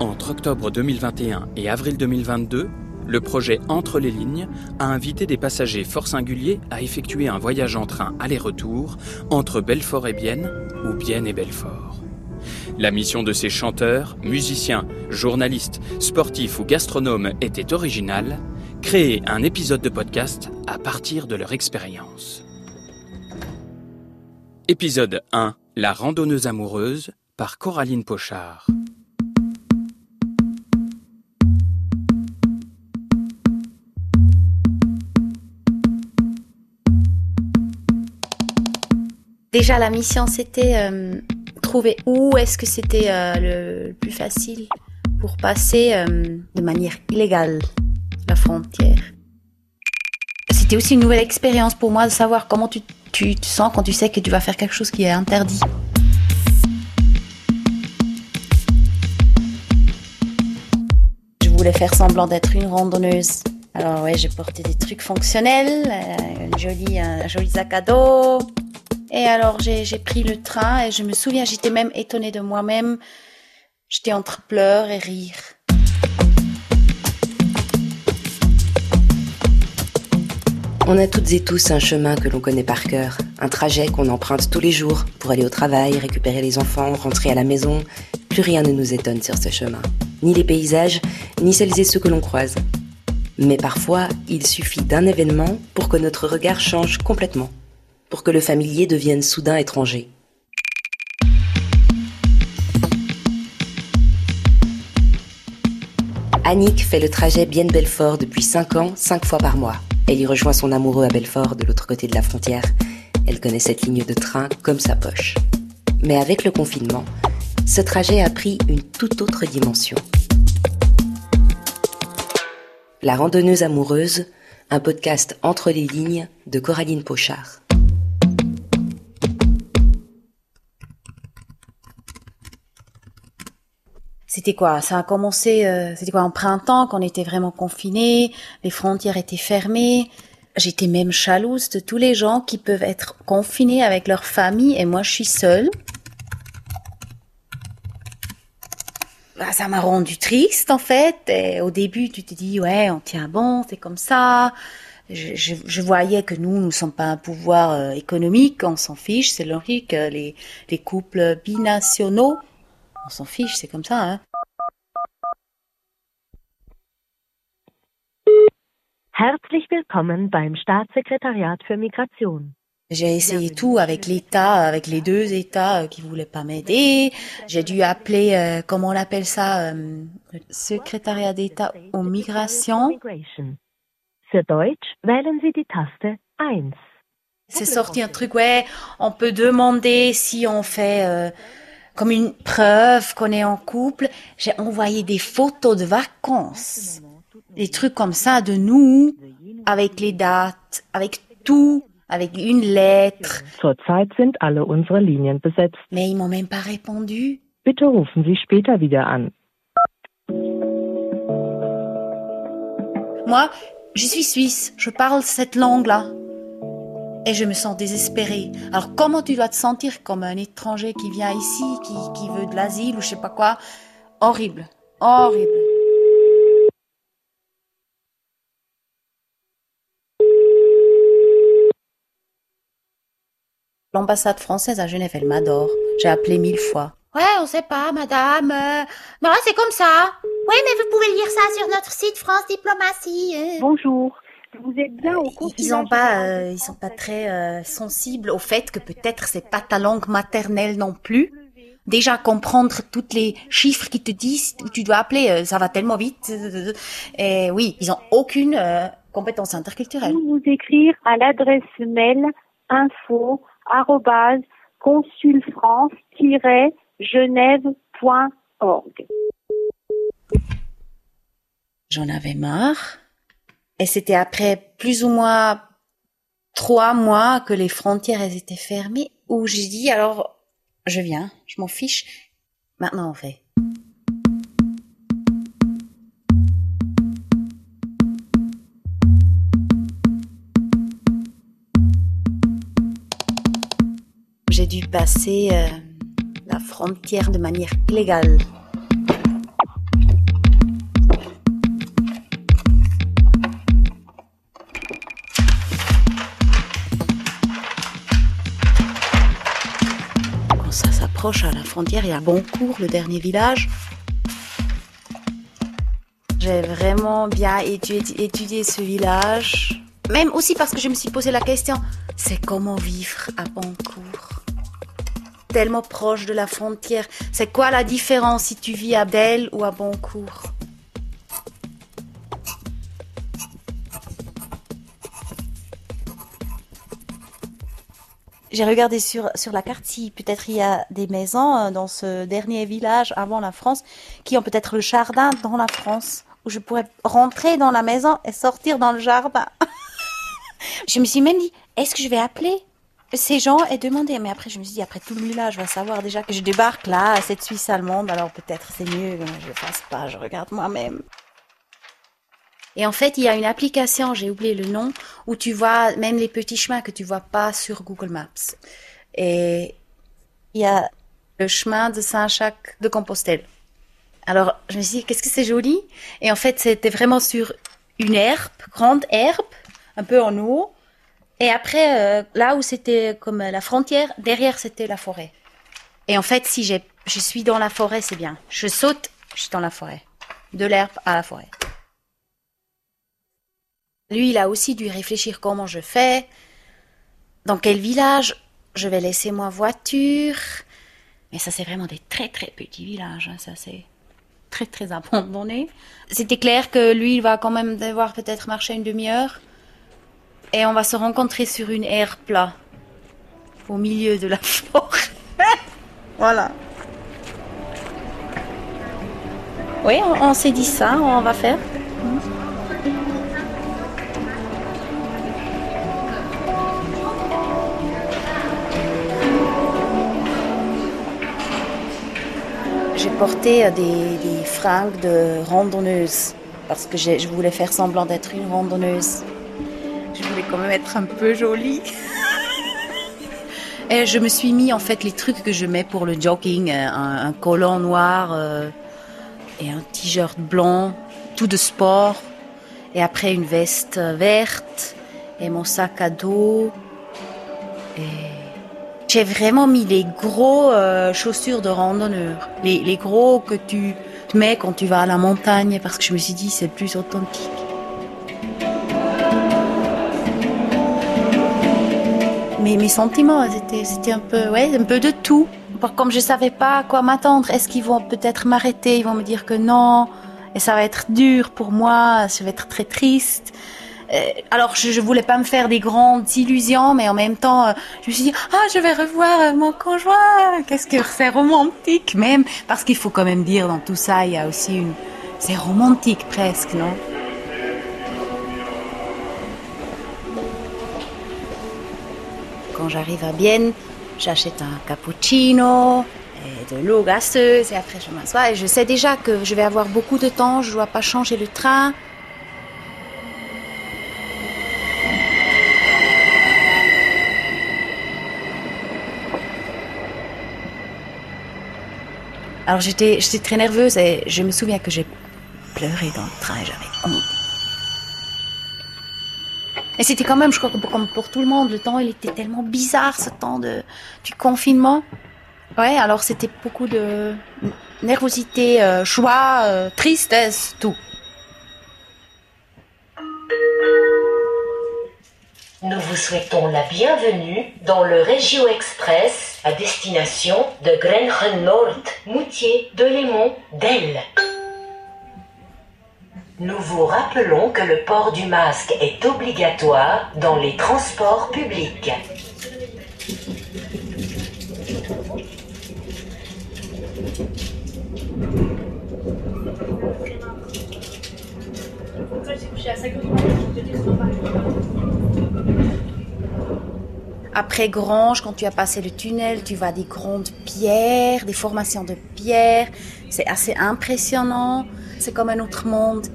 Entre octobre 2021 et avril 2022, le projet Entre les lignes a invité des passagers fort singuliers à effectuer un voyage en train aller-retour entre Belfort et Bienne ou Bienne et Belfort. La mission de ces chanteurs, musiciens, journalistes, sportifs ou gastronomes était originale, créer un épisode de podcast à partir de leur expérience. Épisode 1 La randonneuse amoureuse par Coraline Pochard. Déjà, la mission, c'était euh, trouver où est-ce que c'était euh, le, plus facile pour passer euh, de manière illégale la frontière. C'était aussi une nouvelle expérience pour moi de savoir comment tu, tu te sens quand tu sais que tu vas faire quelque chose qui est interdit. Je voulais faire semblant d'être une randonneuse. Alors ouais, j'ai porté des trucs fonctionnels, une jolie, un joli sac à dos, et alors j'ai pris le train et je me souviens, j'étais même étonnée de moi-même. J'étais entre pleurs et rire. On a toutes et tous un chemin que l'on connaît par cœur, un trajet qu'on emprunte tous les jours pour aller au travail, récupérer les enfants, rentrer à la maison. Plus rien ne nous étonne sur ce chemin, ni les paysages, ni celles et ceux que l'on croise. Mais parfois, il suffit d'un événement pour que notre regard change complètement que le familier devienne soudain étranger. Annick fait le trajet Bienne-Belfort depuis 5 ans, 5 fois par mois. Elle y rejoint son amoureux à Belfort, de l'autre côté de la frontière. Elle connaît cette ligne de train comme sa poche. Mais avec le confinement, ce trajet a pris une toute autre dimension. La randonneuse amoureuse, un podcast entre les lignes de Coraline Pochard. C'était quoi? Ça a commencé, euh, c'était quoi en printemps, qu'on était vraiment confinés, les frontières étaient fermées? J'étais même jalouse de tous les gens qui peuvent être confinés avec leur famille et moi je suis seule. Bah, ça m'a rendu triste en fait. Et au début, tu te dis ouais, on tient bon, c'est comme ça. Je, voyais que nous, nous sommes pas un pouvoir euh, économique, on s'en fiche, c'est logique. Les, les couples binationaux, on s'en fiche, c'est comme ça. Hein. Herzlich willkommen beim Staatssekretariat für Migration. J'ai essayé tout avec l'État, avec les deux États euh, qui voulaient pas m'aider. J'ai dû appeler, euh, comment on appelle ça, euh, le secrétariat d'État aux migrations. Für Deutsch wählen Sie die Taste 1. C'est sorti un truc, ouais, on peut demander si on fait euh, comme une preuve qu'on est en couple. J'ai envoyé des photos de vacances des trucs comme ça de nous, avec les dates, avec tout, avec une lettre. Zurzeit sind alle unsere Linien besetzt. Mais ils m'ont même pas répondu. Bitte rufen Sie später wieder an. Moi, je suis suisse, je parle cette langue-là. Et je me sens désespérée. Alors comment tu dois te sentir comme un étranger qui vient ici, qui, qui veut de l'asile ou je sais pas quoi? Horrible, horrible. L'ambassade française à Genève, elle m'adore. J'ai appelé mille fois. Ouais, on sait pas, madame. Euh... C'est comme ça. Oui, mais vous pouvez lire ça sur notre site France Diplomatie. Euh. Bonjour. Vous êtes bien au Ils ont pas, euh, ils sont pas très euh, sensibles au fait que peut-être c'est pas ta langue maternelle non plus. Déjà comprendre toutes les chiffres qui te disent où tu dois appeler, euh, ça va tellement vite. Et oui, ils ont aucune euh, compétence interculturelle. Vous nous écrire à l'adresse mail info consulfrance-genève.org. J'en avais marre. Et c'était après plus ou moins trois mois que les frontières étaient fermées où j'ai dit alors je viens, je m'en fiche. Maintenant on fait. j'ai dû passer euh, la frontière de manière illégale. À la frontière, y a Boncourt, le dernier village. J'ai vraiment bien étudié, étudié ce village. Même aussi parce que je me suis posé la question, c'est comment vivre à Boncourt? Tellement proche de la frontière. C'est quoi la différence si tu vis à Belle ou à Boncourt? J'ai regardé sur, sur la carte si peut-être il y a des maisons euh, dans ce dernier village avant la France qui ont peut-être le jardin dans la France où je pourrais rentrer dans la maison et sortir dans le jardin. je me suis même dit, est-ce que je vais appeler ces gens et demander? Mais après, je me suis dit, après tout le village va savoir déjà que je débarque là, à cette Suisse allemande, alors peut-être c'est mieux que je ne fasse pas, je regarde moi-même. Et en fait, il y a une application, j'ai oublié le nom, où tu vois même les petits chemins que tu vois pas sur Google Maps. Et il y a le chemin de Saint-Jacques de Compostelle. Alors, je me suis dit, qu'est-ce que c'est joli? Et en fait, c'était vraiment sur une herbe, grande herbe, un peu en haut. Et après, euh, là où c'était comme la frontière, derrière, c'était la forêt. Et en fait, si je suis dans la forêt, c'est bien. Je saute, je suis dans la forêt. De l'herbe à la forêt. Lui, il a aussi dû réfléchir comment je fais, dans quel village je vais laisser ma voiture. Mais ça, c'est vraiment des très très petits villages. Hein, ça, c'est très très abandonné. C'était clair que lui, il va quand même devoir peut-être marcher une demi-heure. Et on va se rencontrer sur une aire plat, au milieu de la forêt. voilà. Oui, on, s'est dit ça, on va faire. J'ai porté euh, des, fringues de randonneuse parce que je voulais faire semblant d'être une randonneuse. Je voulais quand même être un peu jolie. Et je me suis mis en fait les trucs que je mets pour le jogging, euh, un, collant noir euh, et un t-shirt blanc, tout de sport. Et après une veste verte et mon sac à dos. Et j'ai vraiment mis les gros euh, chaussures de randonneur, les, les, gros que tu mets quand tu vas à la montagne, parce que je me suis dit c'est plus authentique. Mais mes sentiments, c'était, un peu, ouais, un peu de tout. Comme je savais pas à quoi m'attendre, est-ce qu'ils vont peut-être m'arrêter, ils vont me dire que non, et ça va être dur pour moi, je vais être très triste. Euh, alors je, je voulais pas me faire des grandes illusions, mais en même temps, euh, je me suis dit ah je vais revoir euh, mon conjoint. Qu'est-ce que c'est romantique même parce qu'il faut quand même dire dans tout ça il y a aussi une c'est romantique presque non? Quand j'arrive à Bienne, j'achète un cappuccino de l'eau gazeuse et après je m'assois et je sais déjà que je vais avoir beaucoup de temps, je dois pas changer le train. Alors j'étais, très nerveuse et je me souviens que j'ai pleuré dans le train j'avais honte. Et c'était quand même, je crois comme pour tout le monde, le temps il était tellement bizarre, ce temps de, du confinement. Ouais, alors c'était beaucoup de nervosité, euh, choix, euh, tristesse, tout. Nous vous souhaitons la bienvenue dans le Regio Express à destination de Grenchen Nord, Moutier, Delémont, d'Elle. Nous vous rappelons que le port du masque est obligatoire dans les transports publics. Après Grange, quand tu as passé le tunnel, tu vois des grandes pierres, des formations de pierres. C'est assez impressionnant. C'est comme un autre monde.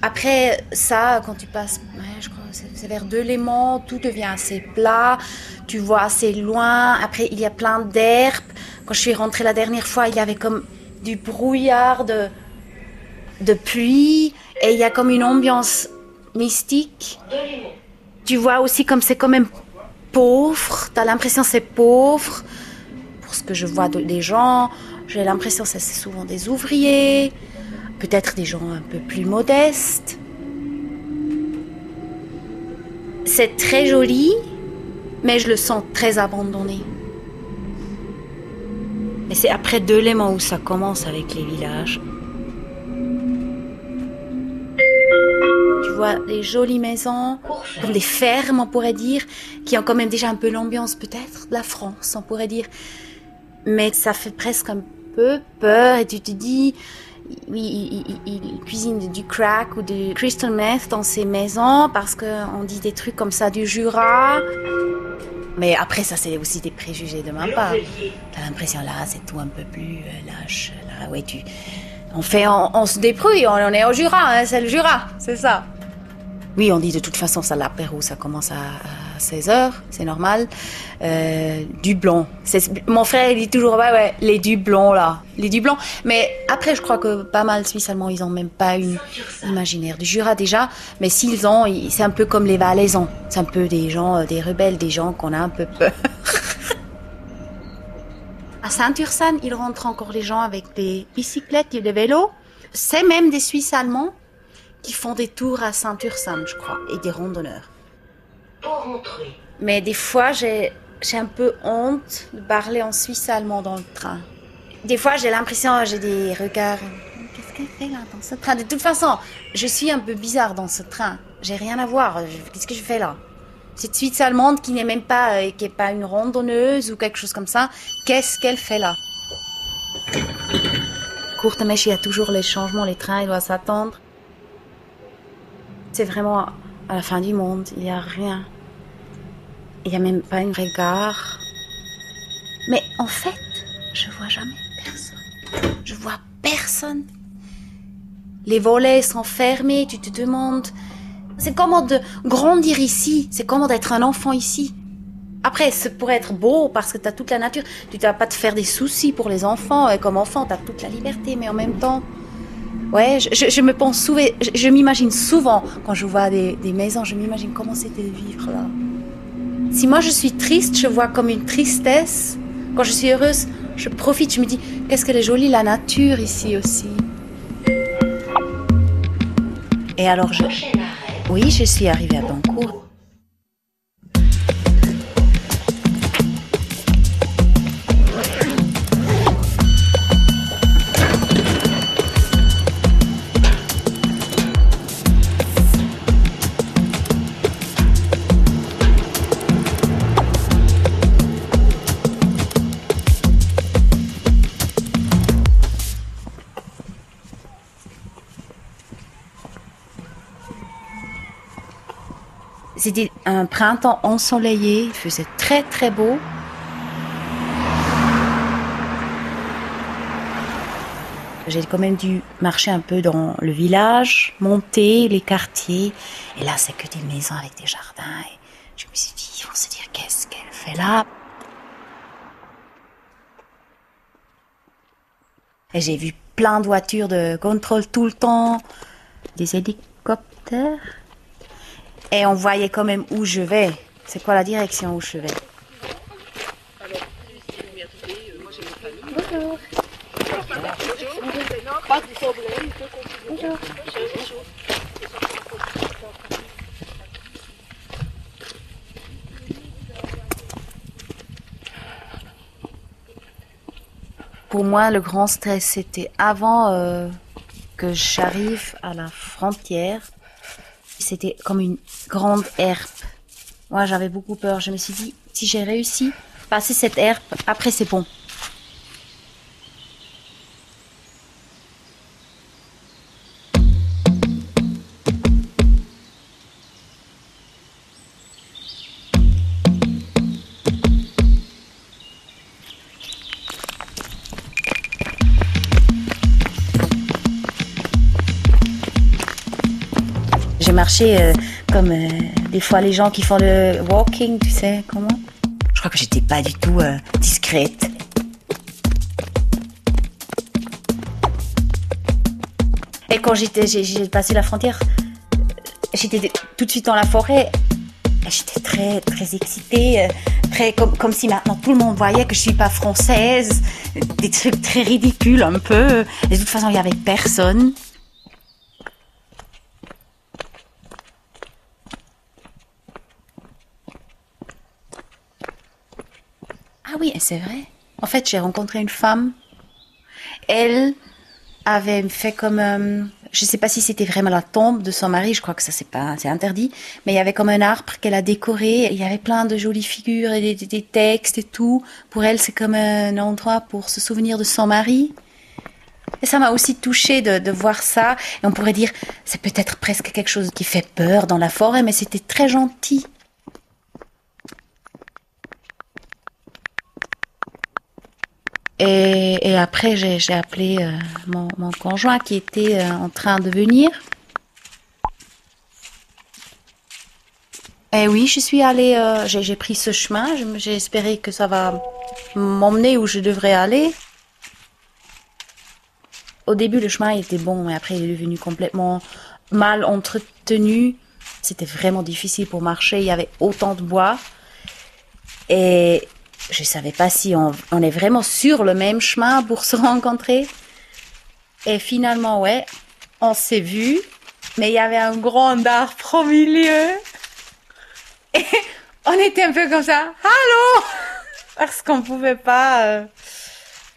Après ça, quand tu passes, je crois, c'est vers Delémont, tout devient assez plat. Tu vois assez loin. Après, il y a plein d'herbes. Quand je suis rentrée la dernière fois, il y avait comme du brouillard de, de pluie. Et il y a comme une ambiance mystique. Tu vois aussi comme c'est quand même pauvre. T'as l'impression c'est pauvre. Pour ce que je vois des gens, j'ai l'impression que c'est souvent des ouvriers, peut-être des gens un peu plus modestes. C'est très joli, mais je le sens très abandonné. Et c'est après deux Léman où ça commence avec les villages. Vois des jolies maisons, comme des fermes, on pourrait dire, qui ont quand même déjà un peu l'ambiance peut-être de la France, on pourrait dire. Mais ça fait presque un peu peur et tu te dis, oui, il, cuisine du crack ou du crystal meth dans ses maisons parce qu'on dit des trucs comme ça du Jura. Mais après, ça, c'est aussi des préjugés de ma part. T'as l'impression, là, c'est tout un peu plus euh, lâche. Là, ouais, tu... On fait, on, se débrouille, on, est au Jura, hein, c'est le Jura, c'est ça. Oui, on dit de toute façon, ça l'apéro, ça commence à 16 heures, c'est normal. Euh, du blanc. Mon frère il dit toujours ouais ouais les du blanc là, les du. Mais après je crois que pas mal Suisses allemands ils ont même pas une imaginaire du Jura déjà. Mais s'ils ont, c'est un peu comme les Valaisans. C'est un peu des gens, euh, des rebelles, des gens qu'on a un peu peur. à Saint-Ursanne, ils rentrent encore les gens avec des bicyclettes et des vélos. C'est même des Suisses allemands qui font des tours à Saint-Ursanne, je crois, et des randonneurs. Mais des fois, j'ai, j'ai un peu honte de parler en suisse allemand dans le train. Des fois, j'ai l'impression, j'ai des regards. Qu'est-ce qu'elle fait là dans ce train? De toute façon, je suis un peu bizarre dans ce train. J'ai rien à voir. Qu'est-ce que je fais là? Cette Suisse allemande qui n'est même pas, euh, qui est pas une randonneuse ou quelque chose comme ça. Qu'est-ce qu'elle fait là? Courte mèche, il y a toujours les changements, les trains, il doit s'attendre. C'est vraiment à la fin du monde, il n'y a rien. Il n'y a même pas un regard. Mais en fait, je vois jamais personne. Je vois personne. Les volets sont fermés, tu te demandes. C'est comment de grandir ici, c'est comment d'être un enfant ici. Après, ça pourrait être beau parce que tu as toute la nature. Tu ne vas pas te faire des soucis pour les enfants. Et comme enfant, tu as toute la liberté, mais en même temps, Ouais, je, me pense souvent, je, m'imagine souvent quand je vois des, maisons, je m'imagine comment c'était de vivre là. Si moi je suis triste, je vois comme une tristesse. Quand je suis heureuse, je profite, je me dis qu'est-ce qu'elle est jolie la nature ici aussi. Et alors je, oui, je suis arrivée à Bancourt. C'était un printemps ensoleillé, il faisait très très beau. J'ai quand même dû marcher un peu dans le village, monter les quartiers. Et là, c'est que des maisons avec des jardins. Je me suis dit, vont se dire, qu'est-ce qu'elle fait là? Et j'ai vu plein de voitures de contrôle tout le temps, des hélicoptères. Et on voyait quand même où je vais. C'est quoi la direction où je vais. Pour moi, le grand stress, c'était avant euh, que j'arrive à la frontière c'était comme une grande herbe. Moi, j'avais beaucoup peur. Je me suis dit, si j'ai réussi passer cette herbe, après c'est bon. marché euh, comme euh, des fois les gens qui font le walking, tu sais comment? Je crois que j'étais pas du tout euh, discrète. Et quand j'étais, j'ai passé la frontière, j'étais tout de suite dans la forêt. J'étais très, très excitée, euh, très, comme, comme si maintenant tout le monde voyait que je suis pas française. Des trucs très ridicules un peu. Et de toute façon, il y avait personne. Oui, c'est vrai. En fait, j'ai rencontré une femme. Elle avait fait comme, euh, je sais pas si c'était vraiment la tombe de son mari. Je crois que ça c'est pas, c'est interdit. Mais il y avait comme un arbre qu'elle a décoré. Il y avait plein de jolies figures et des textes et tout. Pour elle, c'est comme un endroit pour se souvenir de son mari. Et ça m'a aussi touchée de, de voir ça. Et on pourrait dire, c'est peut-être presque quelque chose qui fait peur dans la forêt, mais c'était très gentil. Et, après, j'ai appelé euh, mon, conjoint qui était euh, en train de venir. Et oui, je suis allée, euh, j'ai pris ce chemin. J'ai espéré que ça va m'emmener où je devrais aller. Au début, le chemin était bon, mais après, il est devenu complètement mal entretenu. C'était vraiment difficile pour marcher. Il y avait autant de bois. Et je savais pas si on, est vraiment sur le même chemin pour se rencontrer. Et finalement, ouais, on s'est vu, mais il y avait un grand arbre au milieu. Et on était un peu comme ça, allô? Parce qu'on pouvait pas, euh,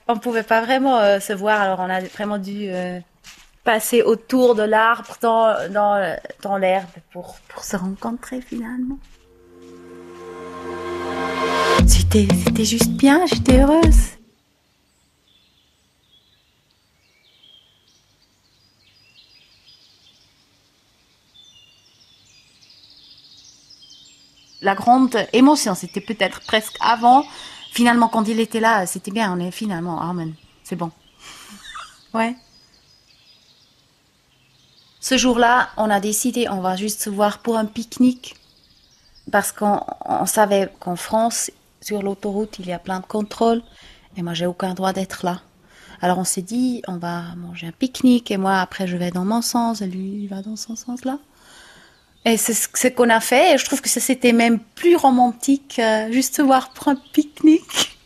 on pouvait pas vraiment euh, se voir. Alors on a vraiment dû euh, passer autour de l'arbre dans dans dans l'herbe pour pour se rencontrer finalement. C'était, c'était juste bien, j'étais heureuse. La grande émotion, c'était peut-être presque avant. Finalement, quand il était là, c'était bien. On est finalement, amen, c'est bon. Ouais. Ce jour-là, on a décidé, on va juste se voir pour un pique-nique parce qu'on on savait qu'en France, sur l'autoroute, il y a plein de contrôles et moi, j'ai aucun droit d'être là. Alors, on s'est dit, on va manger un pique-nique et moi, après, je vais dans mon sens et lui, il va dans son sens là. Et c'est ce qu'on a fait et je trouve que ça, c'était même plus romantique, euh, juste voir pour un pique-nique.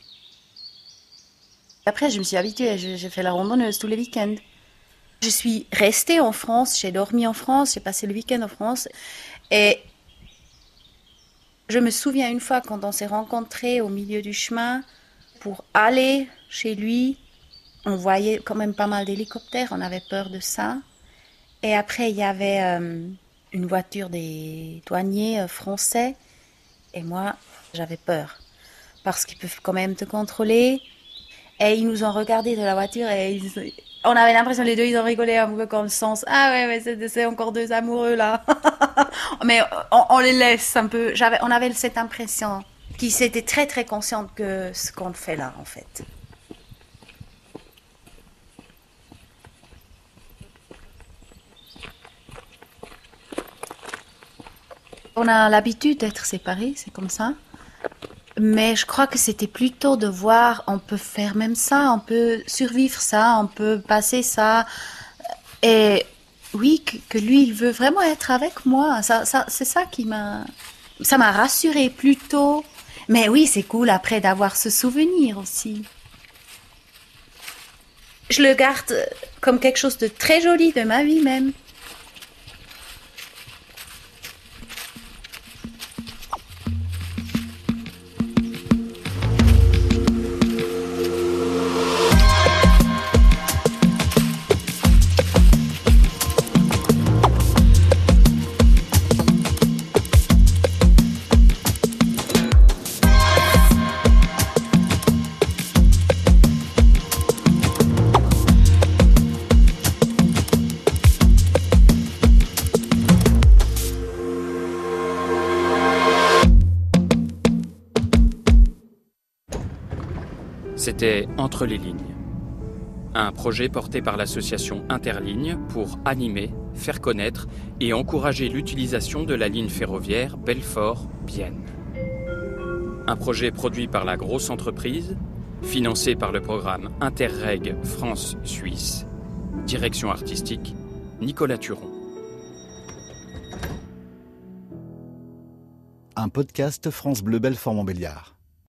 Après, je me suis habituée, j'ai fait la randonneuse tous les week-ends. Je suis restée en France, j'ai dormi en France, j'ai passé le week-end en France et je me souviens une fois quand on s'est rencontrés au milieu du chemin pour aller chez lui, on voyait quand même pas mal d'hélicoptères, on avait peur de ça. Et après, il y avait euh, une voiture des douaniers euh, français et moi, j'avais peur parce qu'ils peuvent quand même te contrôler. Et ils nous ont regardé de la voiture et on avait l'impression les deux ils ont rigolé un peu comme le sens ah ouais mais c'est encore deux amoureux là mais on, les laisse un peu. On avait cette impression qu'ils étaient très très conscients que ce qu'on fait là en fait. On a l'habitude d'être séparés c'est comme ça. Mais je crois que c'était plutôt de voir, on peut faire même ça, on peut survivre ça, on peut passer ça. Et oui, que, lui, il veut vraiment être avec moi. Ça, ça, c'est ça qui m'a, ça m'a rassuré plutôt. Mais oui, c'est cool après d'avoir ce souvenir aussi. Je le garde comme quelque chose de très joli de ma vie même. C'était Entre les lignes, un projet porté par l'association Interligne pour animer, faire connaître et encourager l'utilisation de la ligne ferroviaire Belfort-Bienne. Un projet produit par la grosse entreprise, financé par le programme Interreg France-Suisse, direction artistique Nicolas Turon. un podcast France Bleu Belfort Montbéliard.